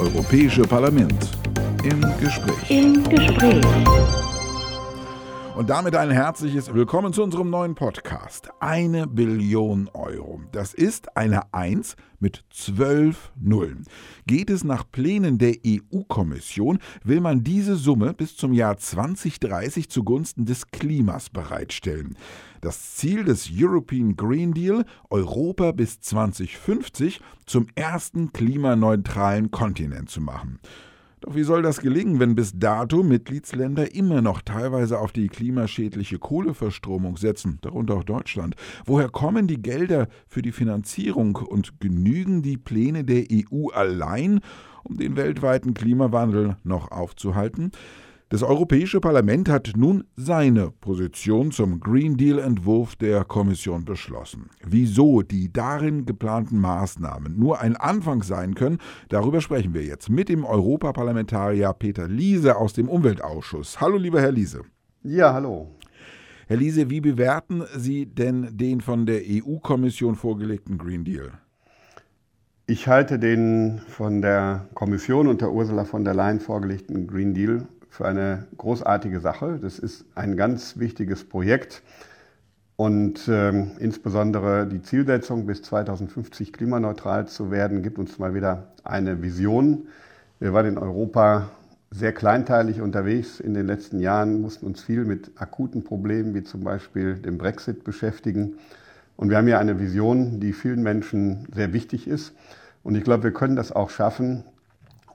Europäische Parlament im Gespräch. Im Gespräch. Und damit ein herzliches Willkommen zu unserem neuen Podcast. Eine Billion Euro. Das ist eine Eins mit zwölf Nullen. Geht es nach Plänen der EU-Kommission, will man diese Summe bis zum Jahr 2030 zugunsten des Klimas bereitstellen. Das Ziel des European Green Deal, Europa bis 2050 zum ersten klimaneutralen Kontinent zu machen. Doch wie soll das gelingen, wenn bis dato Mitgliedsländer immer noch teilweise auf die klimaschädliche Kohleverstromung setzen, darunter auch Deutschland? Woher kommen die Gelder für die Finanzierung und genügen die Pläne der EU allein, um den weltweiten Klimawandel noch aufzuhalten? Das Europäische Parlament hat nun seine Position zum Green Deal-Entwurf der Kommission beschlossen. Wieso die darin geplanten Maßnahmen nur ein Anfang sein können, darüber sprechen wir jetzt mit dem Europaparlamentarier Peter Liese aus dem Umweltausschuss. Hallo, lieber Herr Liese. Ja, hallo. Herr Liese, wie bewerten Sie denn den von der EU-Kommission vorgelegten Green Deal? Ich halte den von der Kommission unter Ursula von der Leyen vorgelegten Green Deal für eine großartige Sache. Das ist ein ganz wichtiges Projekt. Und ähm, insbesondere die Zielsetzung, bis 2050 klimaneutral zu werden, gibt uns mal wieder eine Vision. Wir waren in Europa sehr kleinteilig unterwegs in den letzten Jahren, mussten uns viel mit akuten Problemen wie zum Beispiel dem Brexit beschäftigen. Und wir haben hier eine Vision, die vielen Menschen sehr wichtig ist. Und ich glaube, wir können das auch schaffen,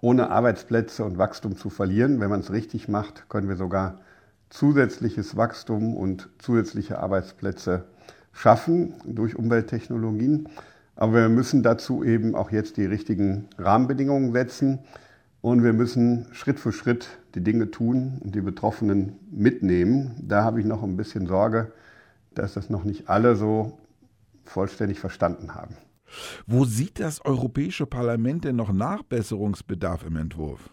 ohne Arbeitsplätze und Wachstum zu verlieren. Wenn man es richtig macht, können wir sogar zusätzliches Wachstum und zusätzliche Arbeitsplätze schaffen durch Umwelttechnologien. Aber wir müssen dazu eben auch jetzt die richtigen Rahmenbedingungen setzen und wir müssen Schritt für Schritt die Dinge tun und die Betroffenen mitnehmen. Da habe ich noch ein bisschen Sorge, dass das noch nicht alle so vollständig verstanden haben. Wo sieht das Europäische Parlament denn noch Nachbesserungsbedarf im Entwurf?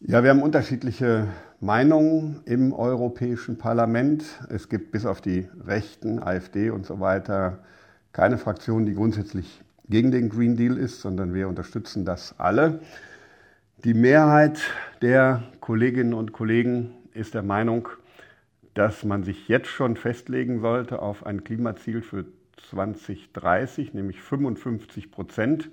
Ja, wir haben unterschiedliche Meinungen im Europäischen Parlament. Es gibt bis auf die Rechten, AfD und so weiter, keine Fraktion, die grundsätzlich gegen den Green Deal ist, sondern wir unterstützen das alle. Die Mehrheit der Kolleginnen und Kollegen ist der Meinung, dass man sich jetzt schon festlegen sollte auf ein Klimaziel für 2030, nämlich 55 Prozent.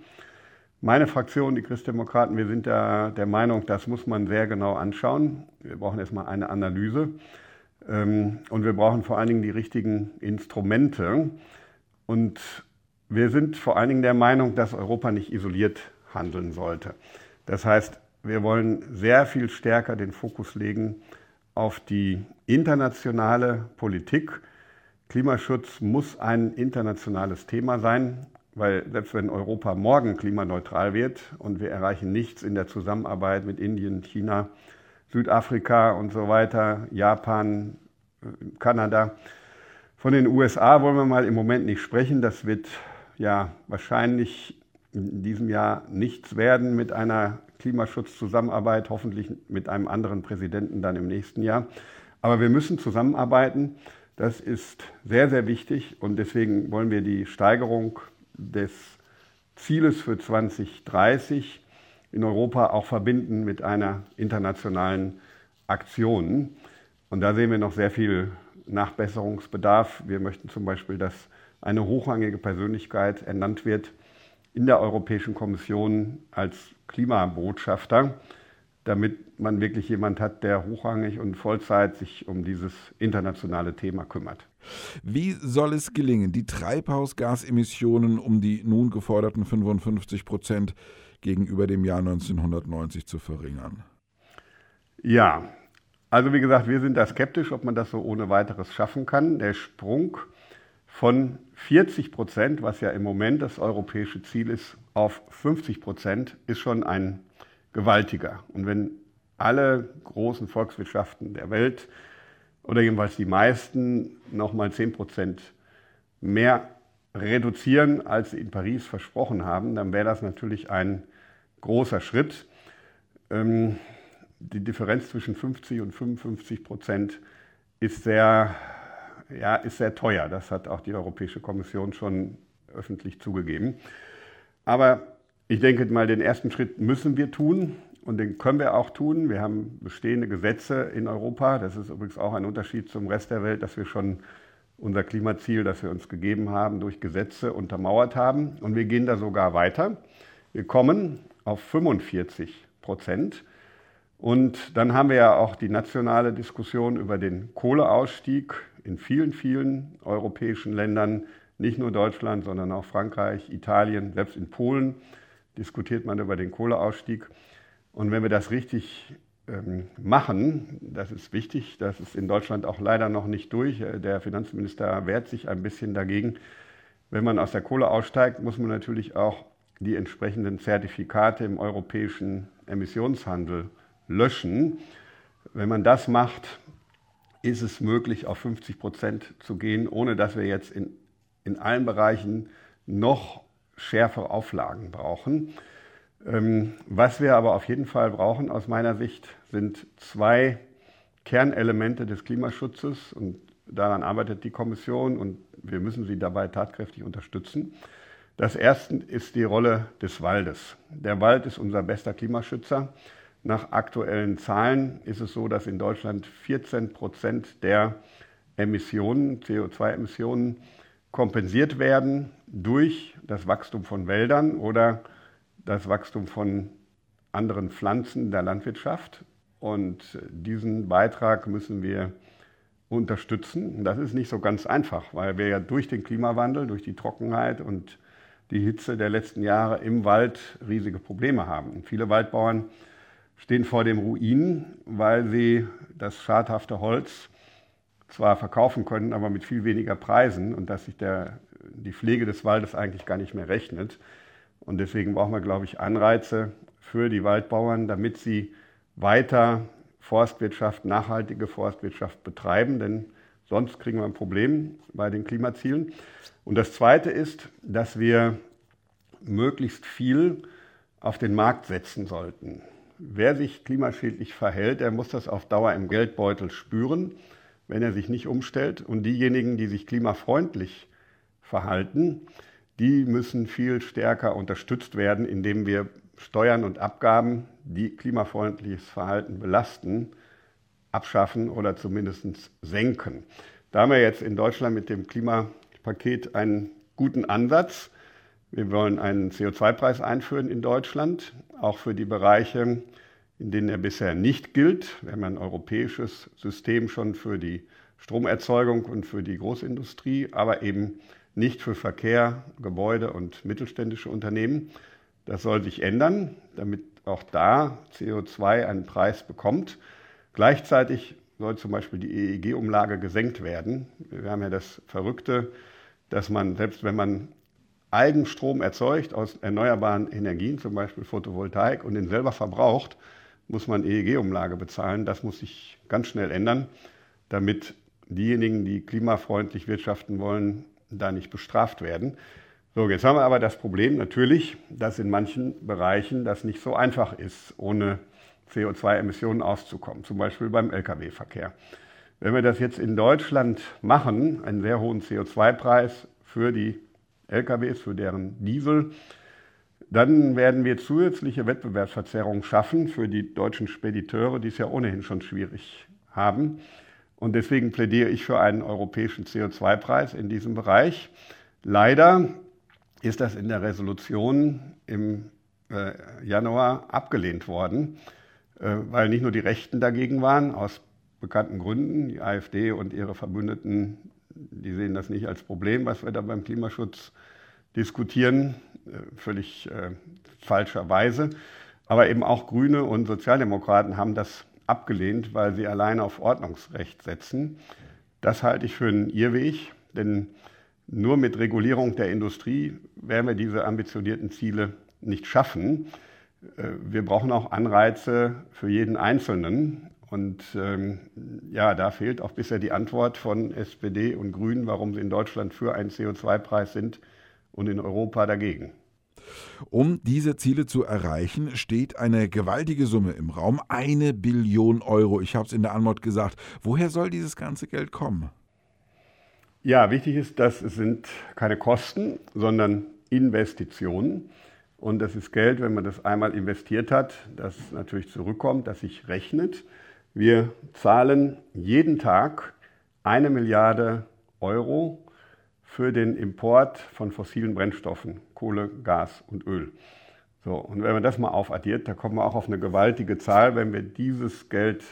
Meine Fraktion, die Christdemokraten, wir sind da der Meinung, das muss man sehr genau anschauen. Wir brauchen erstmal eine Analyse ähm, und wir brauchen vor allen Dingen die richtigen Instrumente. Und wir sind vor allen Dingen der Meinung, dass Europa nicht isoliert handeln sollte. Das heißt, wir wollen sehr viel stärker den Fokus legen auf die internationale Politik Klimaschutz muss ein internationales Thema sein, weil selbst wenn Europa morgen klimaneutral wird und wir erreichen nichts in der Zusammenarbeit mit Indien, China, Südafrika und so weiter, Japan, Kanada, von den USA wollen wir mal im Moment nicht sprechen. Das wird ja wahrscheinlich in diesem Jahr nichts werden mit einer Klimaschutzzusammenarbeit, hoffentlich mit einem anderen Präsidenten dann im nächsten Jahr. Aber wir müssen zusammenarbeiten. Das ist sehr, sehr wichtig und deswegen wollen wir die Steigerung des Zieles für 2030 in Europa auch verbinden mit einer internationalen Aktion. Und da sehen wir noch sehr viel Nachbesserungsbedarf. Wir möchten zum Beispiel, dass eine hochrangige Persönlichkeit ernannt wird in der Europäischen Kommission als Klimabotschafter damit man wirklich jemand hat, der hochrangig und Vollzeit sich um dieses internationale Thema kümmert. Wie soll es gelingen, die Treibhausgasemissionen um die nun geforderten 55 Prozent gegenüber dem Jahr 1990 zu verringern? Ja, also wie gesagt, wir sind da skeptisch, ob man das so ohne weiteres schaffen kann. Der Sprung von 40 Prozent, was ja im Moment das europäische Ziel ist, auf 50 Prozent ist schon ein gewaltiger. Und wenn alle großen Volkswirtschaften der Welt oder jedenfalls die meisten nochmal 10 Prozent mehr reduzieren, als sie in Paris versprochen haben, dann wäre das natürlich ein großer Schritt. Ähm, die Differenz zwischen 50 und 55 Prozent ist sehr, ja, ist sehr teuer. Das hat auch die Europäische Kommission schon öffentlich zugegeben. Aber Ich denke mal, den ersten Schritt müssen wir tun und den können wir auch tun. Wir haben bestehende Gesetze in Europa. Das ist übrigens auch ein Unterschied zum Rest der Welt, dass wir schon unser Klimaziel, das wir uns gegeben haben, durch Gesetze untermauert haben. Und wir gehen da sogar weiter. Wir kommen auf 45 Prozent. Und dann haben wir ja auch die nationale Diskussion über den Kohleausstieg in vielen, vielen europäischen Ländern, nicht nur Deutschland, sondern auch Frankreich, Italien, selbst in Polen diskutiert man über den Kohleausstieg. Und wenn wir das richtig ähm, machen, das ist wichtig, das ist in Deutschland auch leider noch nicht durch. Äh, der Finanzminister wehrt sich ein bisschen dagegen. Wenn man aus der Kohle aussteigt, muss man natürlich auch die entsprechenden Zertifikate im europäischen Emissionshandel löschen. Wenn man das macht, ist es möglich, auf 50 Prozent zu gehen, ohne dass wir jetzt in, in allen Bereichen noch schärfere Auflagen brauchen. Ähm, was wir aber auf jeden Fall brauchen aus meiner Sicht sind zwei Kernelemente des Klimaschutzes und daran arbeitet die Kommission und wir müssen sie dabei tatkräftig unterstützen. Das erste ist die Rolle des Waldes. Der Wald ist unser bester Klimaschützer. Nach aktuellen Zahlen ist es so, dass in Deutschland 14 Prozent der Emissionen, CO2-Emissionen, kompensiert werden durch das Wachstum von Wäldern oder das Wachstum von anderen Pflanzen der Landwirtschaft. Und diesen Beitrag müssen wir unterstützen. Das ist nicht so ganz einfach, weil wir ja durch den Klimawandel, durch die Trockenheit und die Hitze der letzten Jahre im Wald riesige Probleme haben. Und viele Waldbauern stehen vor dem Ruin, weil sie das schadhafte Holz zwar verkaufen können, aber mit viel weniger Preisen und dass sich der, die Pflege des Waldes eigentlich gar nicht mehr rechnet. Und deswegen brauchen wir, glaube ich, Anreize für die Waldbauern, damit sie weiter Forstwirtschaft, nachhaltige Forstwirtschaft betreiben, denn sonst kriegen wir ein Problem bei den Klimazielen. Und das Zweite ist, dass wir möglichst viel auf den Markt setzen sollten. Wer sich klimaschädlich verhält, der muss das auf Dauer im Geldbeutel spüren, wenn er sich nicht umstellt. Und diejenigen, die sich klimafreundlich verhalten, die müssen viel stärker unterstützt werden, indem wir Steuern und Abgaben, die klimafreundliches Verhalten belasten, abschaffen oder zumindest senken. Da haben wir jetzt in Deutschland mit dem Klimapaket einen guten Ansatz. Wir wollen einen CO2-Preis einführen in Deutschland, auch für die Bereiche, in denen er bisher nicht gilt. Wir haben ein europäisches System schon für die Stromerzeugung und für die Großindustrie, aber eben nicht für Verkehr, Gebäude und mittelständische Unternehmen. Das soll sich ändern, damit auch da CO2 einen Preis bekommt. Gleichzeitig soll zum Beispiel die EEG-Umlage gesenkt werden. Wir haben ja das Verrückte, dass man, selbst wenn man Eigenstrom erzeugt aus erneuerbaren Energien, zum Beispiel Photovoltaik, und den selber verbraucht, muss man EEG-Umlage bezahlen. Das muss sich ganz schnell ändern, damit diejenigen, die klimafreundlich wirtschaften wollen, da nicht bestraft werden. So, jetzt haben wir aber das Problem natürlich, dass in manchen Bereichen das nicht so einfach ist, ohne CO2-Emissionen auszukommen, zum Beispiel beim Lkw-Verkehr. Wenn wir das jetzt in Deutschland machen, einen sehr hohen CO2-Preis für die Lkws, für deren Diesel, dann werden wir zusätzliche Wettbewerbsverzerrungen schaffen für die deutschen Spediteure, die es ja ohnehin schon schwierig haben. Und deswegen plädiere ich für einen europäischen CO2-Preis in diesem Bereich. Leider ist das in der Resolution im äh, Januar abgelehnt worden, äh, weil nicht nur die Rechten dagegen waren, aus bekannten Gründen. Die AfD und ihre Verbündeten, die sehen das nicht als Problem, was wir da beim Klimaschutz diskutieren, äh, völlig äh, falscherweise. Aber eben auch Grüne und Sozialdemokraten haben das abgelehnt, weil sie allein auf Ordnungsrecht setzen. Das halte ich für einen Irrweg, denn nur mit Regulierung der Industrie werden wir diese ambitionierten Ziele nicht schaffen. Äh, wir brauchen auch Anreize für jeden Einzelnen. Und ähm, ja, da fehlt auch bisher die Antwort von SPD und Grünen, warum sie in Deutschland für einen CO2-Preis sind und in Europa dagegen. Um diese Ziele zu erreichen, steht eine gewaltige Summe im Raum, eine Billion Euro. Ich habe es in der Anmod gesagt. Woher soll dieses ganze Geld kommen? Ja, wichtig ist, dass es sind keine Kosten, sondern Investitionen. Und das ist Geld, wenn man das einmal investiert hat, das natürlich zurückkommt, das sich rechnet. Wir zahlen jeden Tag eine Milliarde Euro für den Import von fossilen Brennstoffen, Kohle, Gas und Öl. So, und wenn man das mal aufaddiert, da kommen wir auch auf eine gewaltige Zahl, wenn wir dieses Geld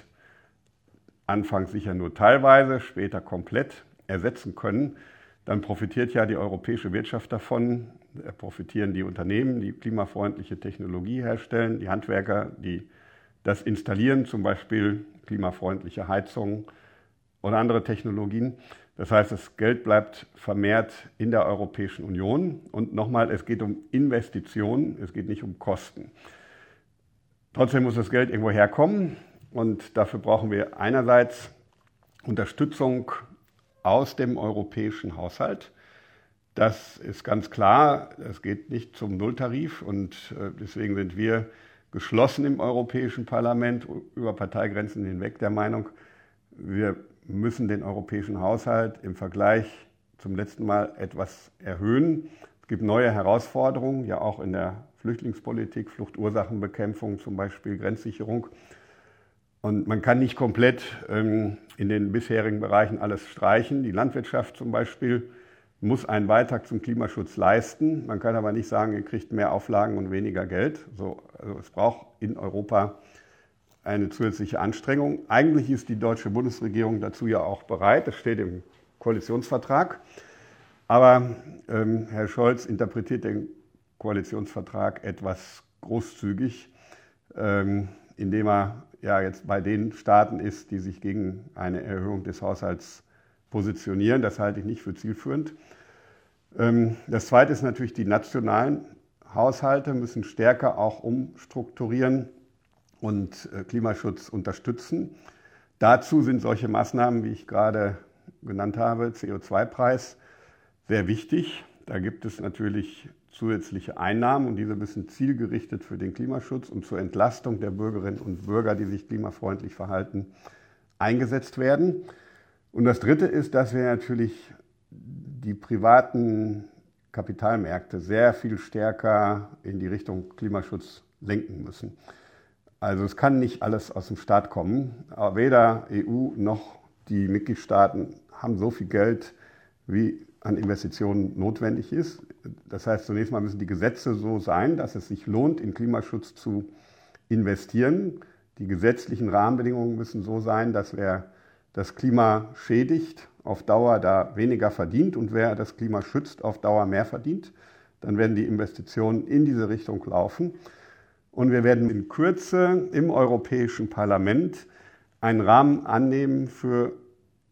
anfangs sicher nur teilweise, später komplett ersetzen können, dann profitiert ja die europäische Wirtschaft davon, profitieren die Unternehmen, die klimafreundliche Technologie herstellen, die Handwerker, die das installieren, zum Beispiel klimafreundliche Heizungen oder andere Technologien. Das heißt, das Geld bleibt vermehrt in der Europäischen Union. Und nochmal, es geht um Investitionen, es geht nicht um Kosten. Trotzdem muss das Geld irgendwo herkommen. Und dafür brauchen wir einerseits Unterstützung aus dem europäischen Haushalt. Das ist ganz klar, es geht nicht zum Nulltarif und äh, deswegen sind wir geschlossen im Europäischen Parlament über Parteigrenzen hinweg der Meinung, wir müssen den europäischen Haushalt im Vergleich zum letzten Mal etwas erhöhen. Es gibt neue Herausforderungen, ja auch in der Flüchtlingspolitik, Fluchtursachenbekämpfung, zum Beispiel Grenzsicherung. Und man kann nicht komplett ähm, in den bisherigen Bereichen alles streichen. Die Landwirtschaft zum Beispiel muss einen Beitrag zum Klimaschutz leisten. Man kann aber nicht sagen, ihr kriegt mehr Auflagen und weniger Geld. So, also es braucht in Europa eine zusätzliche Anstrengung. Eigentlich ist die deutsche Bundesregierung dazu ja auch bereit. Das steht im Koalitionsvertrag. Aber ähm, Herr Scholz interpretiert den Koalitionsvertrag etwas großzügig, ähm, indem er ja jetzt bei den Staaten ist, die sich gegen eine Erhöhung des Haushalts positionieren. Das halte ich nicht für zielführend. Ähm, das Zweite ist natürlich, die nationalen Haushalte müssen stärker auch umstrukturieren und äh, Klimaschutz unterstützen. Dazu sind solche Maßnahmen, wie ich gerade genannt habe, CO2-Preis, sehr wichtig. Da gibt es natürlich zusätzliche Einnahmen und diese müssen zielgerichtet für den Klimaschutz und zur Entlastung der Bürgerinnen und Bürger, die sich klimafreundlich verhalten, eingesetzt werden. Und das Dritte ist, dass wir natürlich die privaten Kapitalmärkte sehr viel stärker in die Richtung Klimaschutz lenken müssen. Also es kann nicht alles aus dem Staat kommen. Aber weder EU noch die Mitgliedstaaten haben so viel Geld, wie an Investitionen notwendig ist. Das heißt, zunächst mal müssen die Gesetze so sein, dass es sich lohnt, in Klimaschutz zu investieren. Die gesetzlichen Rahmenbedingungen müssen so sein, dass wer das Klima schädigt, auf Dauer da weniger verdient und wer das Klima schützt, auf Dauer mehr verdient. Dann werden die Investitionen in diese Richtung laufen. Und wir werden in Kürze im Europäischen Parlament einen Rahmen annehmen für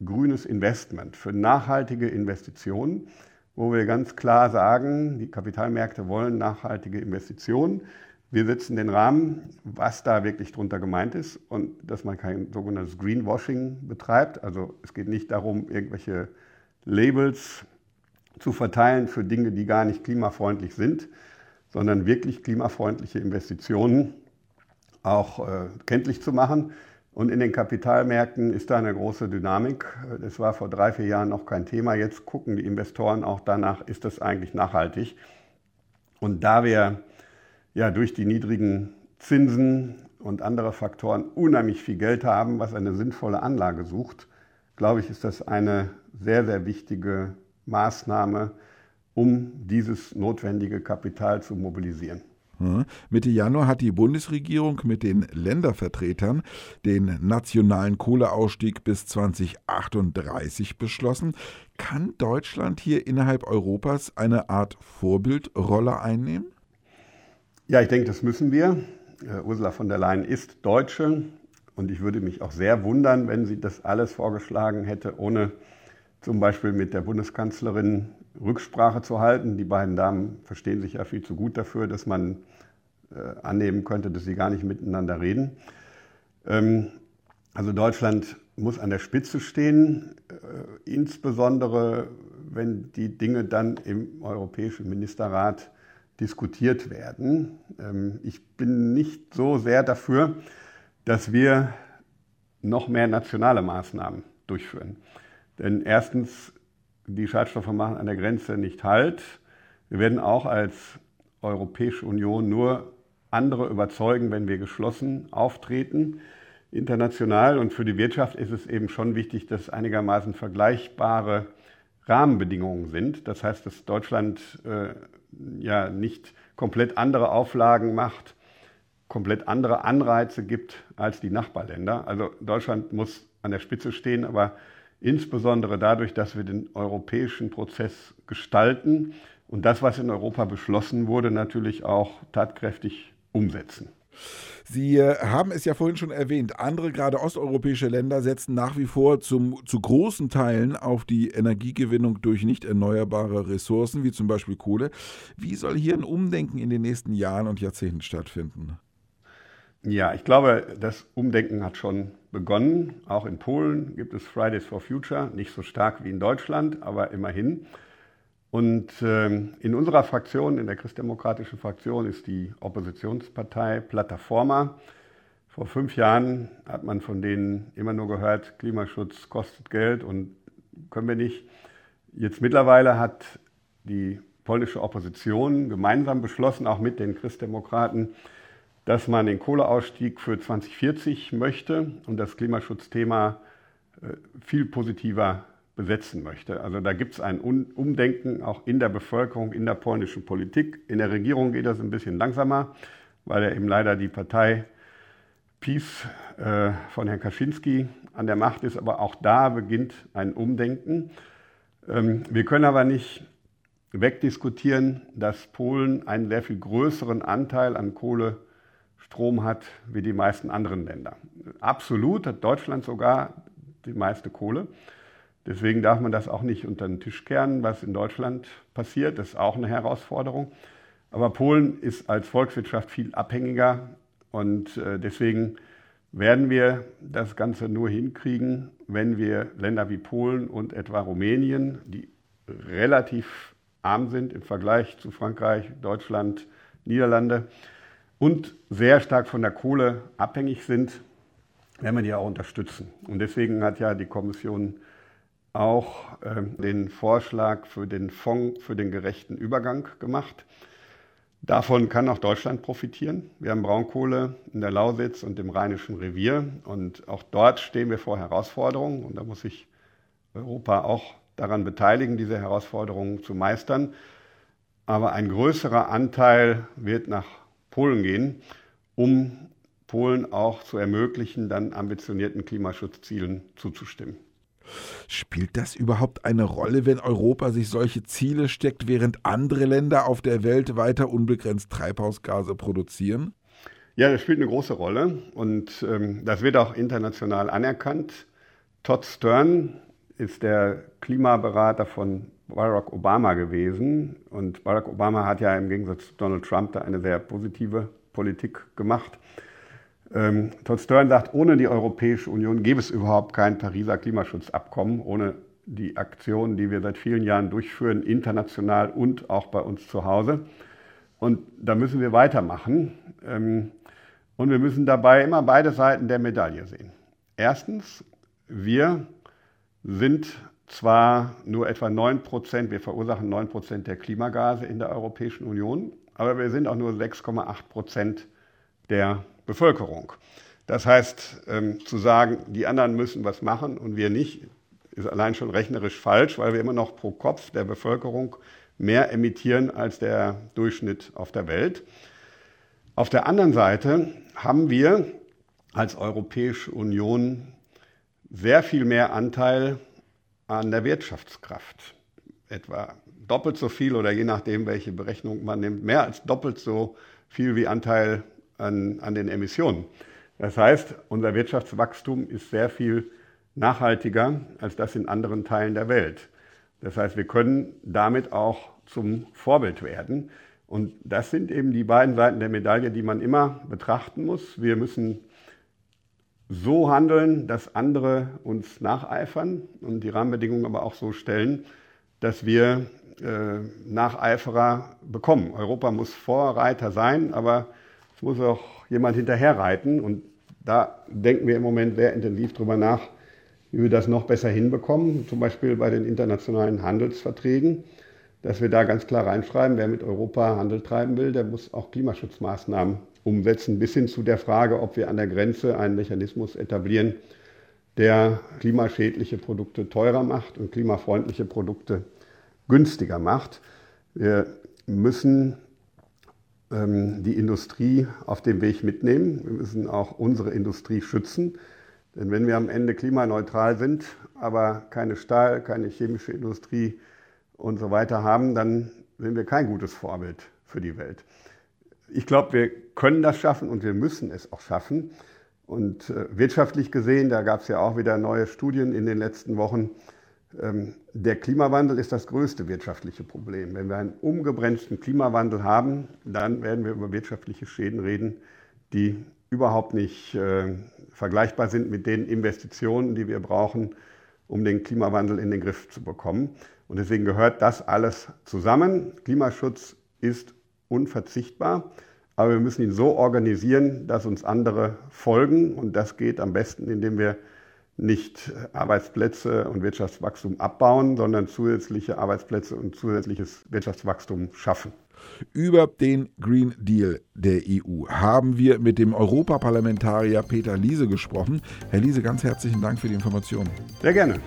grünes Investment, für nachhaltige Investitionen, wo wir ganz klar sagen, die Kapitalmärkte wollen nachhaltige Investitionen. Wir setzen den Rahmen, was da wirklich drunter gemeint ist und dass man kein sogenanntes Greenwashing betreibt. Also es geht nicht darum, irgendwelche Labels zu verteilen für Dinge, die gar nicht klimafreundlich sind, sondern wirklich klimafreundliche Investitionen auch äh, kenntlich zu machen. Und in den Kapitalmärkten ist da eine große Dynamik. Das war vor drei, vier Jahren noch kein Thema. Jetzt gucken die Investoren auch danach, ist das eigentlich nachhaltig? Und da wir ja durch die niedrigen Zinsen und andere Faktoren unheimlich viel Geld haben, was eine sinnvolle Anlage sucht, glaube ich, ist das eine sehr, sehr wichtige Maßnahme, um dieses notwendige Kapital zu mobilisieren. Hm. Mitte Januar hat die Bundesregierung mit den Ländervertretern den nationalen Kohleausstieg bis 2038 beschlossen. Kann Deutschland hier innerhalb Europas eine Art Vorbildrolle einnehmen? Ja, ich denke, das müssen wir. Äh, Ursula von der Leyen ist Deutsche und ich würde mich auch sehr wundern, wenn sie das alles vorgeschlagen hätte, ohne zum Beispiel mit der Bundeskanzlerin Rücksprache zu halten. Die beiden Damen verstehen sich ja viel zu gut dafür, dass man äh, annehmen könnte, dass sie gar nicht miteinander reden. Ähm, also Deutschland muss an der Spitze stehen, äh, insbesondere wenn die Dinge dann im Europäischen Ministerrat diskutiert werden. Ähm, ich bin nicht so sehr dafür, dass wir noch mehr nationale Maßnahmen durchführen. Denn erstens, die Schadstoffe machen an der Grenze nicht Halt. Wir werden auch als Europäische Union nur andere überzeugen, wenn wir geschlossen auftreten international. Und für die Wirtschaft ist es eben schon wichtig, dass einigermaßen vergleichbare Rahmenbedingungen sind. Das heißt, dass Deutschland äh, ja nicht komplett andere Auflagen macht, komplett andere Anreize gibt als die Nachbarländer. Also Deutschland muss an der Spitze stehen, aber insbesondere dadurch, dass wir den europäischen Prozess gestalten und das, was in Europa beschlossen wurde, natürlich auch tatkräftig umsetzen. Sie äh, haben es ja vorhin schon erwähnt, andere, gerade osteuropäische Länder, setzen nach wie vor zum, zu großen Teilen auf die Energiegewinnung durch nicht erneuerbare Ressourcen, wie zum Beispiel Kohle. Wie soll hier ein Umdenken in den nächsten Jahren und Jahrzehnten stattfinden? Ja, ich glaube, das Umdenken hat schon begonnen. Auch in Polen gibt es Fridays for Future, nicht so stark wie in Deutschland, aber immerhin. Und ähm, in unserer Fraktion, in der christdemokratischen Fraktion, ist die Oppositionspartei Plataforma. Vor fünf Jahren hat man von denen immer nur gehört, Klimaschutz kostet Geld und können wir nicht. Jetzt mittlerweile hat die polnische Opposition gemeinsam beschlossen, auch mit den Christdemokraten, dass man den Kohleausstieg für 2040 möchte und das Klimaschutzthema äh, viel positiver besetzen möchte. Also da gibt es ein Umdenken auch in der Bevölkerung, in der polnischen Politik. In der Regierung geht das ein bisschen langsamer, weil ja eben leider die Partei PiS äh, von Herrn Kaczynski an der Macht ist. Aber auch da beginnt ein Umdenken. Ähm, wir können aber nicht wegdiskutieren, dass Polen einen sehr viel größeren Anteil an Kohlestrom hat wie die meisten anderen Länder. Absolut hat Deutschland sogar die meiste Kohle. Deswegen darf man das auch nicht unter den Tisch kehren, was in Deutschland passiert. Das ist auch eine Herausforderung. Aber Polen ist als Volkswirtschaft viel abhängiger und äh, deswegen werden wir das Ganze nur hinkriegen, wenn wir Länder wie Polen und etwa Rumänien, die relativ arm sind im Vergleich zu Frankreich, Deutschland, Niederlande und sehr stark von der Kohle abhängig sind, werden wir die auch unterstützen. Und deswegen hat ja die Kommission auch äh, den Vorschlag für den Fonds für den gerechten Übergang gemacht. Davon kann auch Deutschland profitieren. Wir haben Braunkohle in der Lausitz und im Rheinischen Revier und auch dort stehen wir vor Herausforderungen und da muss sich Europa auch daran beteiligen, diese Herausforderungen zu meistern. Aber ein größerer Anteil wird nach Polen gehen, um Polen auch zu ermöglichen, dann ambitionierten Klimaschutzzielen zuzustimmen. Spielt das überhaupt eine Rolle, wenn Europa sich solche Ziele steckt, während andere Länder auf der Welt weiter unbegrenzt Treibhausgase produzieren? Ja, das spielt eine große Rolle und ähm, das wird auch international anerkannt. Todd Stern ist der Klimaberater von Barack Obama gewesen und Barack Obama hat ja im Gegensatz zu Donald Trump da eine sehr positive Politik gemacht. Ähm, Todd Stern sagt, ohne die Europäische Union gäbe es überhaupt kein Pariser Klimaschutzabkommen, ohne die Aktionen, die wir seit vielen Jahren durchführen, international und auch bei uns zu Hause. Und da müssen wir weitermachen. Ähm, und wir müssen dabei immer beide Seiten der Medaille sehen. Erstens, wir sind zwar nur etwa 9 Prozent, wir verursachen 9 Prozent der Klimagase in der Europäischen Union, aber wir sind auch nur 6,8 Prozent der Bevölkerung. Das heißt, ähm, zu sagen, die anderen müssen was machen und wir nicht, ist allein schon rechnerisch falsch, weil wir immer noch pro Kopf der Bevölkerung mehr emittieren als der Durchschnitt auf der Welt. Auf der anderen Seite haben wir als Europäische Union sehr viel mehr Anteil an der Wirtschaftskraft. Etwa doppelt so viel oder je nachdem, welche Berechnung man nimmt, mehr als doppelt so viel wie Anteil an, an den Emissionen. Das heißt, unser Wirtschaftswachstum ist sehr viel nachhaltiger als das in anderen Teilen der Welt. Das heißt, wir können damit auch zum Vorbild werden. Und das sind eben die beiden Seiten der Medaille, die man immer betrachten muss. Wir müssen so handeln, dass andere uns nacheifern und die Rahmenbedingungen aber auch so stellen, dass wir äh, Nacheiferer bekommen. Europa muss Vorreiter sein, aber es muss auch jemand hinterherreiten. Und da denken wir im Moment sehr intensiv drüber nach, wie wir das noch besser hinbekommen, zum Beispiel bei den internationalen Handelsverträgen. dass wir da ganz klar reinschreiben, wer mit Europa Handel treiben will, der muss auch Klimaschutzmaßnahmen umsetzen, bis hin zu der Frage, ob wir an der Grenze einen Mechanismus etablieren, der klimaschädliche Produkte teurer macht und klimafreundliche Produkte günstiger macht. Wir müssen ähm, die Industrie auf dem Weg mitnehmen. Wir müssen auch unsere Industrie schützen. Denn wenn wir am Ende klimaneutral sind, aber keine Stahl, keine chemische Industrie und so weiter haben, dann sind wir kein gutes Vorbild für die Welt. Ich glaube, wir können das schaffen und wir müssen es auch schaffen. Und äh, wirtschaftlich gesehen, da gab es ja auch wieder neue Studien in den letzten Wochen, ähm, der Klimawandel ist das größte wirtschaftliche Problem. Wenn wir einen umgebremsten Klimawandel haben, dann werden wir über wirtschaftliche Schäden reden, die überhaupt nicht äh, vergleichbar sind mit den Investitionen, die wir brauchen, um den Klimawandel in den Griff zu bekommen. Und deswegen gehört das alles zusammen. Klimaschutz ist unverzichtbar, aber wir müssen ihn so organisieren, dass uns andere folgen. Und das geht am besten, indem wir nicht Arbeitsplätze und Wirtschaftswachstum abbauen, sondern zusätzliche Arbeitsplätze und zusätzliches Wirtschaftswachstum schaffen. Über den Green Deal der EU haben wir mit dem Europaparlamentarier Peter Liese gesprochen. Herr Liese, ganz herzlichen Dank für die Informationen. Sehr gerne.